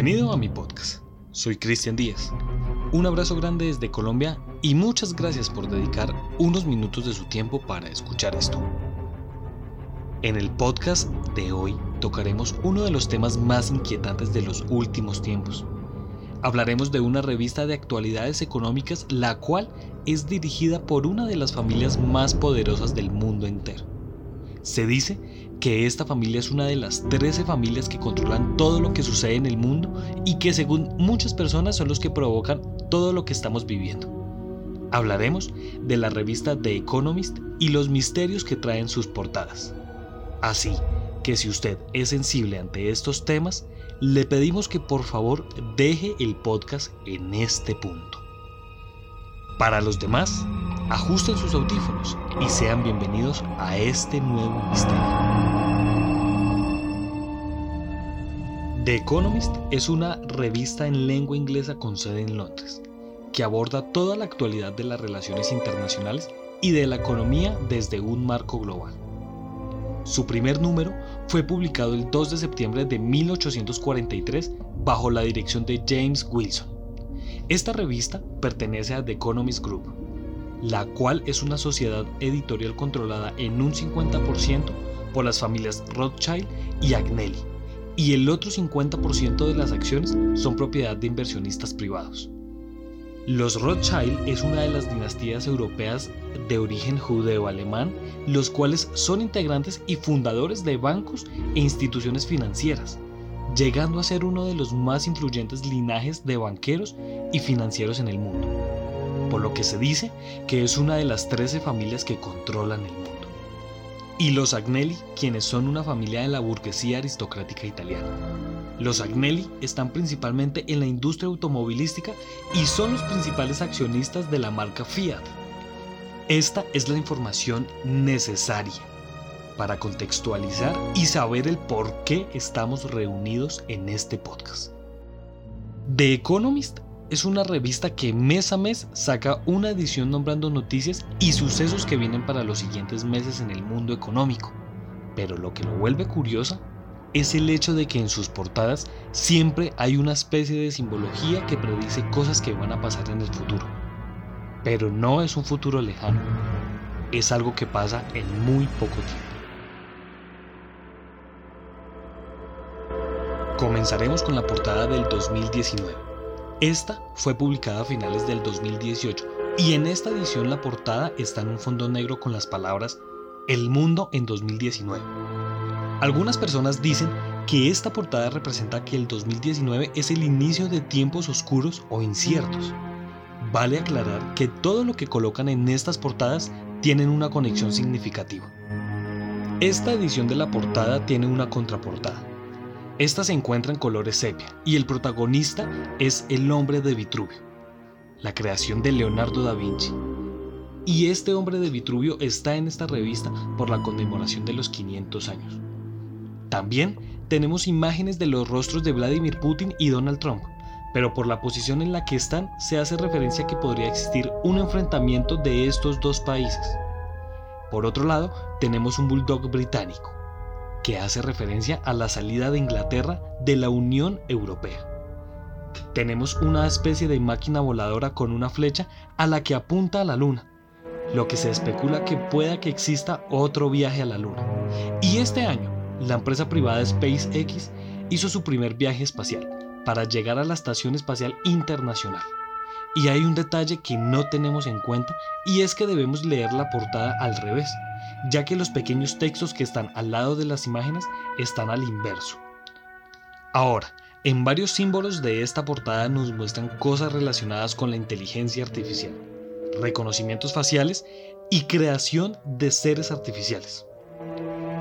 Bienvenido a mi podcast. Soy Cristian Díaz. Un abrazo grande desde Colombia y muchas gracias por dedicar unos minutos de su tiempo para escuchar esto. En el podcast de hoy tocaremos uno de los temas más inquietantes de los últimos tiempos. Hablaremos de una revista de actualidades económicas la cual es dirigida por una de las familias más poderosas del mundo entero. Se dice que esta familia es una de las 13 familias que controlan todo lo que sucede en el mundo y que según muchas personas son los que provocan todo lo que estamos viviendo. Hablaremos de la revista The Economist y los misterios que traen sus portadas. Así que si usted es sensible ante estos temas, le pedimos que por favor deje el podcast en este punto. Para los demás, ajusten sus audífonos y sean bienvenidos a este nuevo misterio. The Economist es una revista en lengua inglesa con sede en Londres, que aborda toda la actualidad de las relaciones internacionales y de la economía desde un marco global. Su primer número fue publicado el 2 de septiembre de 1843 bajo la dirección de James Wilson. Esta revista pertenece a The Economist Group, la cual es una sociedad editorial controlada en un 50% por las familias Rothschild y Agnelli, y el otro 50% de las acciones son propiedad de inversionistas privados. Los Rothschild es una de las dinastías europeas de origen judeo-alemán, los cuales son integrantes y fundadores de bancos e instituciones financieras, llegando a ser uno de los más influyentes linajes de banqueros y financieros en el mundo, por lo que se dice que es una de las 13 familias que controlan el mundo. Y los Agnelli, quienes son una familia de la burguesía aristocrática italiana. Los Agnelli están principalmente en la industria automovilística y son los principales accionistas de la marca Fiat. Esta es la información necesaria para contextualizar y saber el por qué estamos reunidos en este podcast. The Economist es una revista que mes a mes saca una edición nombrando noticias y sucesos que vienen para los siguientes meses en el mundo económico. Pero lo que lo vuelve curiosa es el hecho de que en sus portadas siempre hay una especie de simbología que predice cosas que van a pasar en el futuro. Pero no es un futuro lejano, es algo que pasa en muy poco tiempo. Comenzaremos con la portada del 2019. Esta fue publicada a finales del 2018 y en esta edición la portada está en un fondo negro con las palabras El mundo en 2019 algunas personas dicen que esta portada representa que el 2019 es el inicio de tiempos oscuros o inciertos. Vale aclarar que todo lo que colocan en estas portadas tienen una conexión significativa. Esta edición de la portada tiene una contraportada. Esta se encuentra en colores sepia y el protagonista es el hombre de Vitruvio, la creación de Leonardo da Vinci. Y este hombre de Vitruvio está en esta revista por la conmemoración de los 500 años. También tenemos imágenes de los rostros de Vladimir Putin y Donald Trump, pero por la posición en la que están se hace referencia que podría existir un enfrentamiento de estos dos países. Por otro lado, tenemos un bulldog británico, que hace referencia a la salida de Inglaterra de la Unión Europea. Tenemos una especie de máquina voladora con una flecha a la que apunta a la Luna, lo que se especula que pueda que exista otro viaje a la Luna. Y este año, la empresa privada SpaceX hizo su primer viaje espacial para llegar a la Estación Espacial Internacional. Y hay un detalle que no tenemos en cuenta y es que debemos leer la portada al revés, ya que los pequeños textos que están al lado de las imágenes están al inverso. Ahora, en varios símbolos de esta portada nos muestran cosas relacionadas con la inteligencia artificial, reconocimientos faciales y creación de seres artificiales.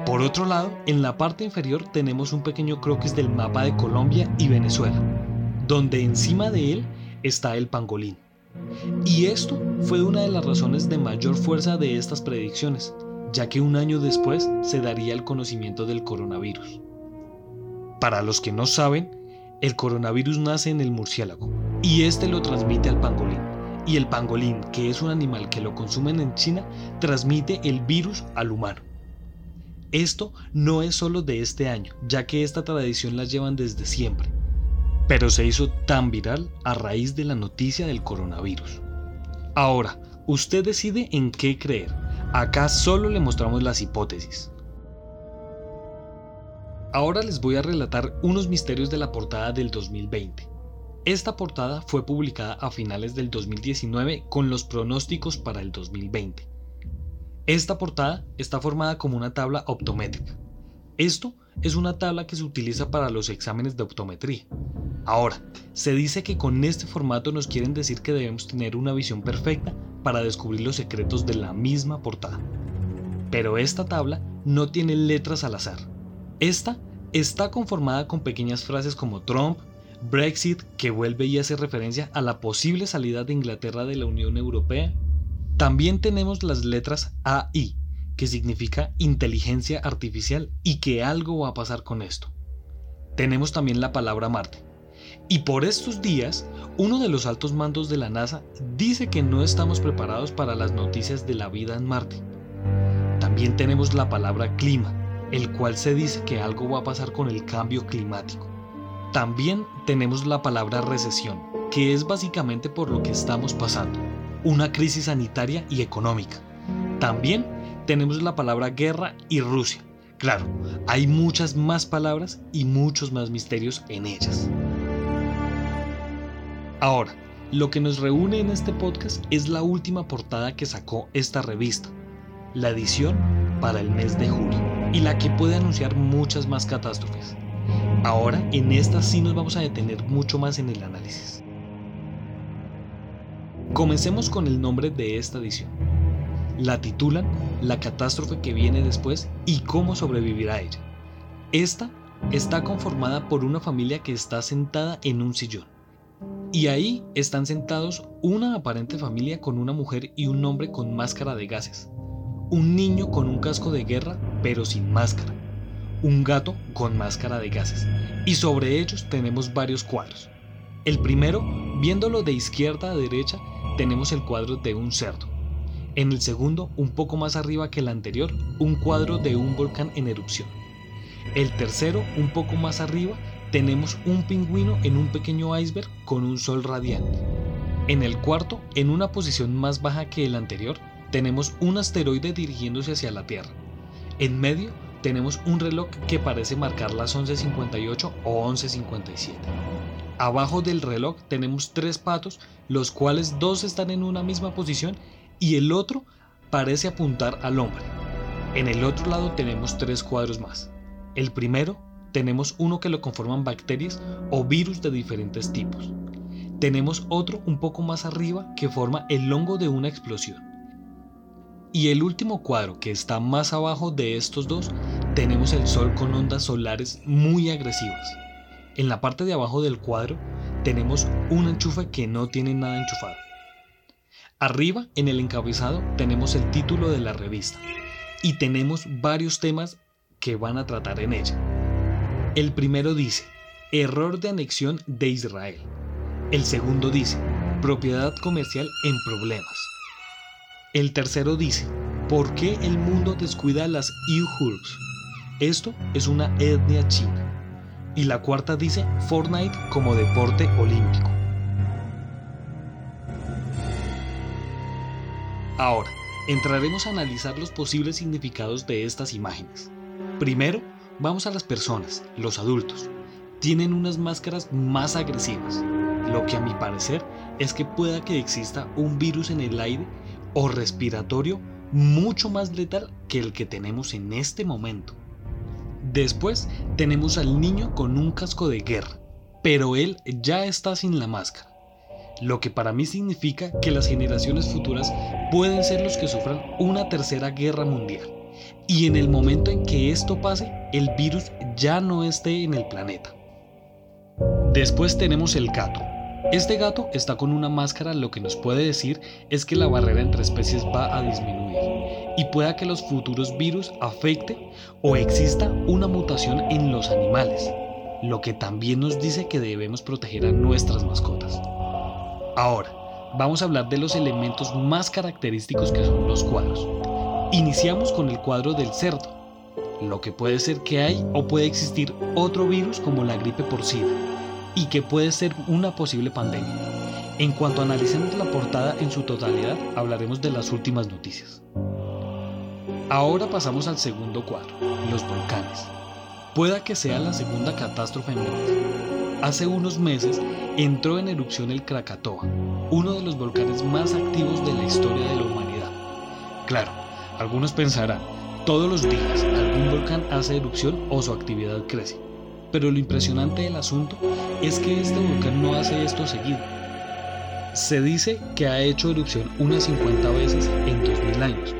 Por otro lado, en la parte inferior tenemos un pequeño croquis del mapa de Colombia y Venezuela, donde encima de él está el pangolín. Y esto fue una de las razones de mayor fuerza de estas predicciones, ya que un año después se daría el conocimiento del coronavirus. Para los que no saben, el coronavirus nace en el murciélago y este lo transmite al pangolín. Y el pangolín, que es un animal que lo consumen en China, transmite el virus al humano. Esto no es solo de este año, ya que esta tradición la llevan desde siempre. pero se hizo tan viral a raíz de la noticia del coronavirus. Ahora, usted decide en qué creer. Acá solo le mostramos las hipótesis. Ahora les voy a relatar unos misterios de la portada del 2020. Esta portada fue publicada a finales del 2019 con los pronósticos para el 2020. Esta portada está formada como una tabla optométrica. Esto es una tabla que se utiliza para los exámenes de optometría. Ahora, se dice que con este formato nos quieren decir que debemos tener una visión perfecta para descubrir los secretos de la misma portada. Pero esta tabla no tiene letras al azar. Esta está conformada con pequeñas frases como Trump, Brexit, que vuelve y hace referencia a la posible salida de Inglaterra de la Unión Europea. También tenemos las letras AI, que significa inteligencia artificial y que algo va a pasar con esto. Tenemos también la palabra Marte, y por estos días, uno de los altos mandos de la NASA dice que no estamos preparados para las noticias de la vida en Marte. También tenemos la palabra clima, el cual se dice que algo va a pasar con el cambio climático. También tenemos la palabra recesión, que es básicamente por lo que estamos pasando, una crisis sanitaria y económica. También tenemos la palabra guerra y Rusia. Claro, hay muchas más palabras y muchos más misterios en ellas. Ahora, lo que nos reúne en este podcast es la última portada que sacó esta revista, la edición para el mes de julio, y la que puede anunciar muchas más catástrofes. Ahora, en esta sí nos vamos a detener mucho más en el análisis. Comencemos con el nombre de esta edición. La titulan La catástrofe que viene después y cómo sobrevivir a ella. Esta está conformada por una familia que está sentada en un sillón y ahí están sentados una aparente familia con una mujer y un hombre con máscara de gases, un niño con un casco de guerra pero sin máscara, un gato con máscara de gases, y sobre ellos tenemos varios cuadros. El primero, viéndolo de izquierda a derecha, tenemos el cuadro de un cerdo. En el segundo, un poco más arriba que el anterior, un cuadro de un volcán en erupción. El tercero, un poco más arriba, tenemos un pingüino en un pequeño iceberg con un sol radiante. En el cuarto, en una posición más baja que el anterior, tenemos un asteroide dirigiéndose hacia la Tierra. En medio tenemos un reloj que parece marcar las 11.58 o 11.57. Abajo del reloj tenemos tres patos, los cuales dos están en una misma posición y el otro parece apuntar al hombre. En el otro lado tenemos tres cuadros más. El primero tenemos uno que lo conforman bacterias o virus de diferentes tipos. Tenemos otro un poco más arriba que forma el hongo de una explosión. Y el último cuadro que está más abajo de estos dos, tenemos el Sol con ondas solares muy agresivas. En la parte de abajo del cuadro tenemos un enchufe que no tiene nada enchufado. Arriba, en el encabezado, tenemos el título de la revista y tenemos varios temas que van a tratar en ella. El primero dice, error de anexión de Israel. El segundo dice, propiedad comercial en problemas. El tercero dice, ¿por qué el mundo descuida las Uyghurs? Esto es una etnia china. Y la cuarta dice, Fortnite como deporte olímpico. Ahora, entraremos a analizar los posibles significados de estas imágenes. Primero, Vamos a las personas, los adultos. Tienen unas máscaras más agresivas. Lo que a mi parecer es que pueda que exista un virus en el aire o respiratorio mucho más letal que el que tenemos en este momento. Después tenemos al niño con un casco de guerra, pero él ya está sin la máscara. Lo que para mí significa que las generaciones futuras pueden ser los que sufran una tercera guerra mundial y en el momento en que esto pase, el virus ya no esté en el planeta. Después tenemos el gato. Este gato está con una máscara, lo que nos puede decir es que la barrera entre especies va a disminuir y pueda que los futuros virus afecten o exista una mutación en los animales, lo que también nos dice que debemos proteger a nuestras mascotas. Ahora, vamos a hablar de los elementos más característicos que son los cuadros. Iniciamos con el cuadro del cerdo, lo que puede ser que hay o puede existir otro virus como la gripe porcina, y que puede ser una posible pandemia. En cuanto analicemos la portada en su totalidad, hablaremos de las últimas noticias. Ahora pasamos al segundo cuadro, los volcanes. Pueda que sea la segunda catástrofe mundial. Hace unos meses entró en erupción el Krakatoa, uno de los volcanes más activos de la historia de la humanidad. Claro, algunos pensarán, todos los días algún volcán hace erupción o su actividad crece. Pero lo impresionante del asunto es que este volcán no hace esto seguido. Se dice que ha hecho erupción unas 50 veces en 2000 años,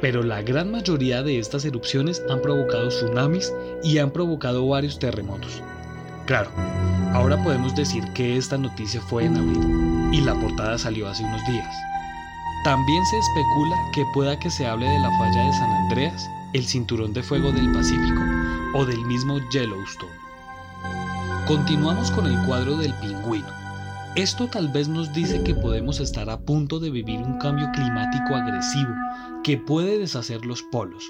pero la gran mayoría de estas erupciones han provocado tsunamis y han provocado varios terremotos. Claro, ahora podemos decir que esta noticia fue en abril y la portada salió hace unos días. También se especula que pueda que se hable de la falla de San Andreas, el cinturón de fuego del Pacífico o del mismo Yellowstone. Continuamos con el cuadro del pingüino. Esto tal vez nos dice que podemos estar a punto de vivir un cambio climático agresivo que puede deshacer los polos,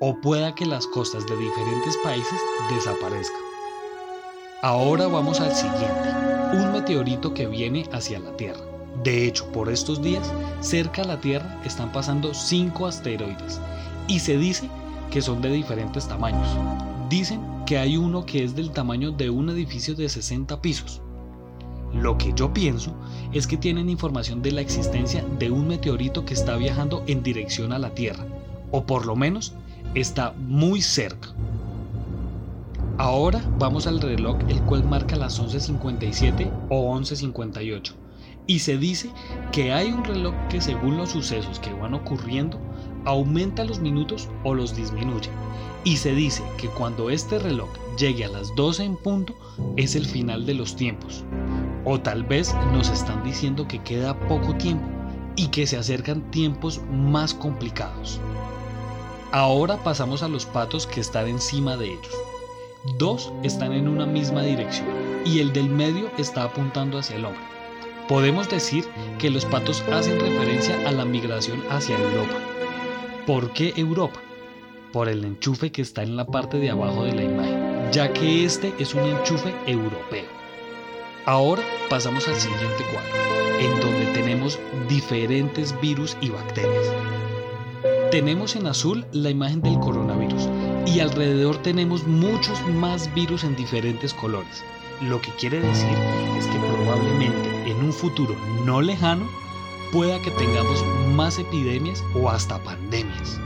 o pueda que las costas de diferentes países desaparezcan. Ahora vamos al siguiente, un meteorito que viene hacia la Tierra. De hecho, por estos días, cerca a la Tierra están pasando cinco asteroides y se dice que son de diferentes tamaños. Dicen que hay uno que es del tamaño de un edificio de 60 pisos. Lo que yo pienso es que tienen información de la existencia de un meteorito que está viajando en dirección a la Tierra, o por lo menos está muy cerca. Ahora vamos al reloj el cual marca las 11.57 o 11.58 y se dice que hay un reloj que según los sucesos que van ocurriendo aumenta los minutos o los disminuye. Y se dice que cuando este reloj llegue a las 12 en punto es el final de los tiempos. O tal vez nos están diciendo que queda poco tiempo y que se acercan tiempos más complicados. Ahora pasamos a los patos que están encima de ellos. Dos están en una misma dirección y el del medio está apuntando hacia el hombre. Podemos decir que los patos hacen referencia a la migración hacia Europa. ¿Por qué Europa? Por el enchufe que está en la parte de abajo de la imagen, ya que este es un enchufe europeo. Ahora pasamos al siguiente cuadro, en donde tenemos diferentes virus y bacterias. Tenemos en azul la imagen del coronavirus y alrededor tenemos muchos más virus en diferentes colores. Lo que quiere decir es que probablemente en un futuro no lejano pueda que tengamos más epidemias o hasta pandemias.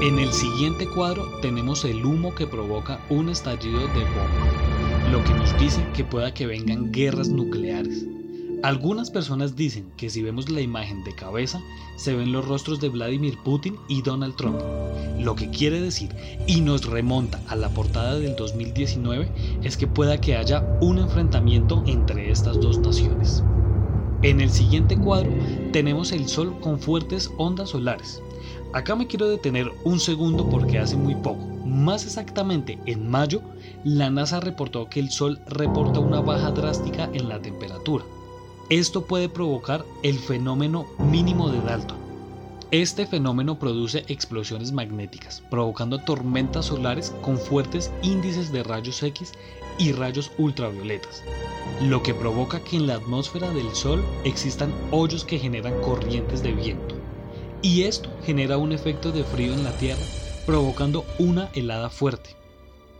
En el siguiente cuadro tenemos el humo que provoca un estallido de bomba, lo que nos dice que pueda que vengan guerras nucleares. Algunas personas dicen que si vemos la imagen de cabeza, se ven los rostros de Vladimir Putin y Donald Trump, lo que quiere decir, y nos remonta a la portada del 2019, es que pueda que haya un enfrentamiento entre estas dos naciones. En el siguiente cuadro tenemos el Sol con fuertes ondas solares. Acá me quiero detener un segundo porque hace muy poco, más exactamente en mayo, la NASA reportó que el Sol reporta una baja drástica en la temperatura. Esto puede provocar el fenómeno mínimo de Dalton. Este fenómeno produce explosiones magnéticas, provocando tormentas solares con fuertes índices de rayos X y rayos ultravioletas lo que provoca que en la atmósfera del Sol existan hoyos que generan corrientes de viento. Y esto genera un efecto de frío en la Tierra, provocando una helada fuerte.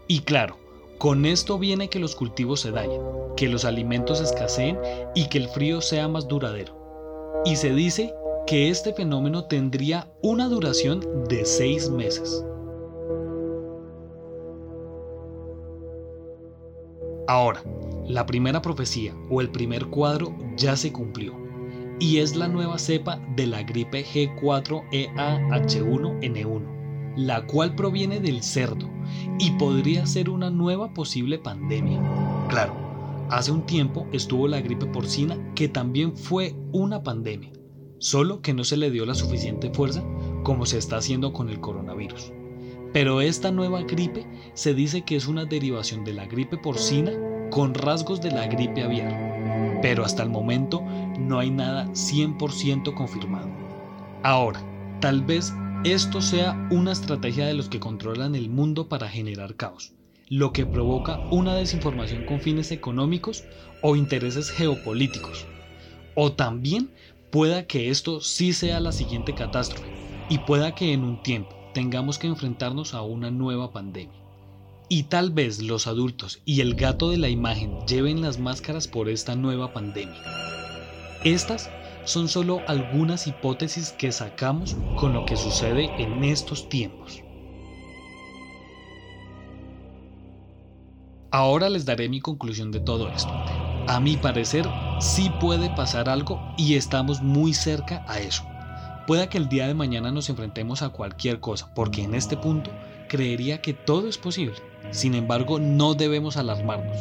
Y claro, con esto viene que los cultivos se dañen, que los alimentos escaseen y que el frío sea más duradero. Y se dice que este fenómeno tendría una duración de seis meses. Ahora, la primera profecía o el primer cuadro ya se cumplió y es la nueva cepa de la gripe G4EAH1N1, la cual proviene del cerdo y podría ser una nueva posible pandemia. Claro, hace un tiempo estuvo la gripe porcina que también fue una pandemia, solo que no se le dio la suficiente fuerza como se está haciendo con el coronavirus. Pero esta nueva gripe se dice que es una derivación de la gripe porcina con rasgos de la gripe aviar, pero hasta el momento no hay nada 100% confirmado. Ahora, tal vez esto sea una estrategia de los que controlan el mundo para generar caos. Lo que provoca una desinformación con fines económicos o intereses geopolíticos. O también pueda que esto sí sea la siguiente catástrofe y pueda que en un tiempo tengamos que enfrentarnos a una nueva pandemia. Y tal vez los adultos y el gato de la imagen lleven las máscaras por esta nueva pandemia. Estas son solo algunas hipótesis que sacamos con lo que sucede en estos tiempos. Ahora les daré mi conclusión de todo esto. A mi parecer, sí puede pasar algo y estamos muy cerca a eso. Pueda que el día de mañana nos enfrentemos a cualquier cosa, porque en este punto creería que todo es posible. Sin embargo, no debemos alarmarnos.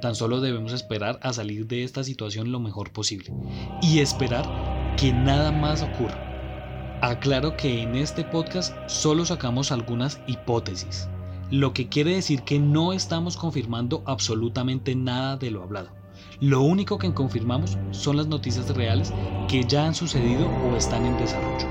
Tan solo debemos esperar a salir de esta situación lo mejor posible y esperar que nada más ocurra. Aclaro que en este podcast solo sacamos algunas hipótesis lo que quiere decir que no estamos confirmando absolutamente nada de lo hablado. Lo único que confirmamos son las noticias reales que ya han sucedido o están en desarrollo.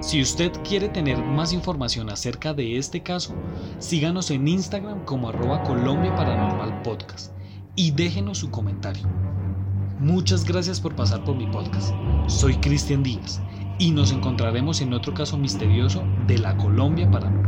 Si usted quiere tener más información acerca de este caso, síganos en Instagram como arroba Colombia Paranormal Podcast y déjenos su comentario. Muchas gracias por pasar por mi podcast. Soy Cristian Díaz y nos encontraremos en otro caso misterioso de la Colombia Paranormal.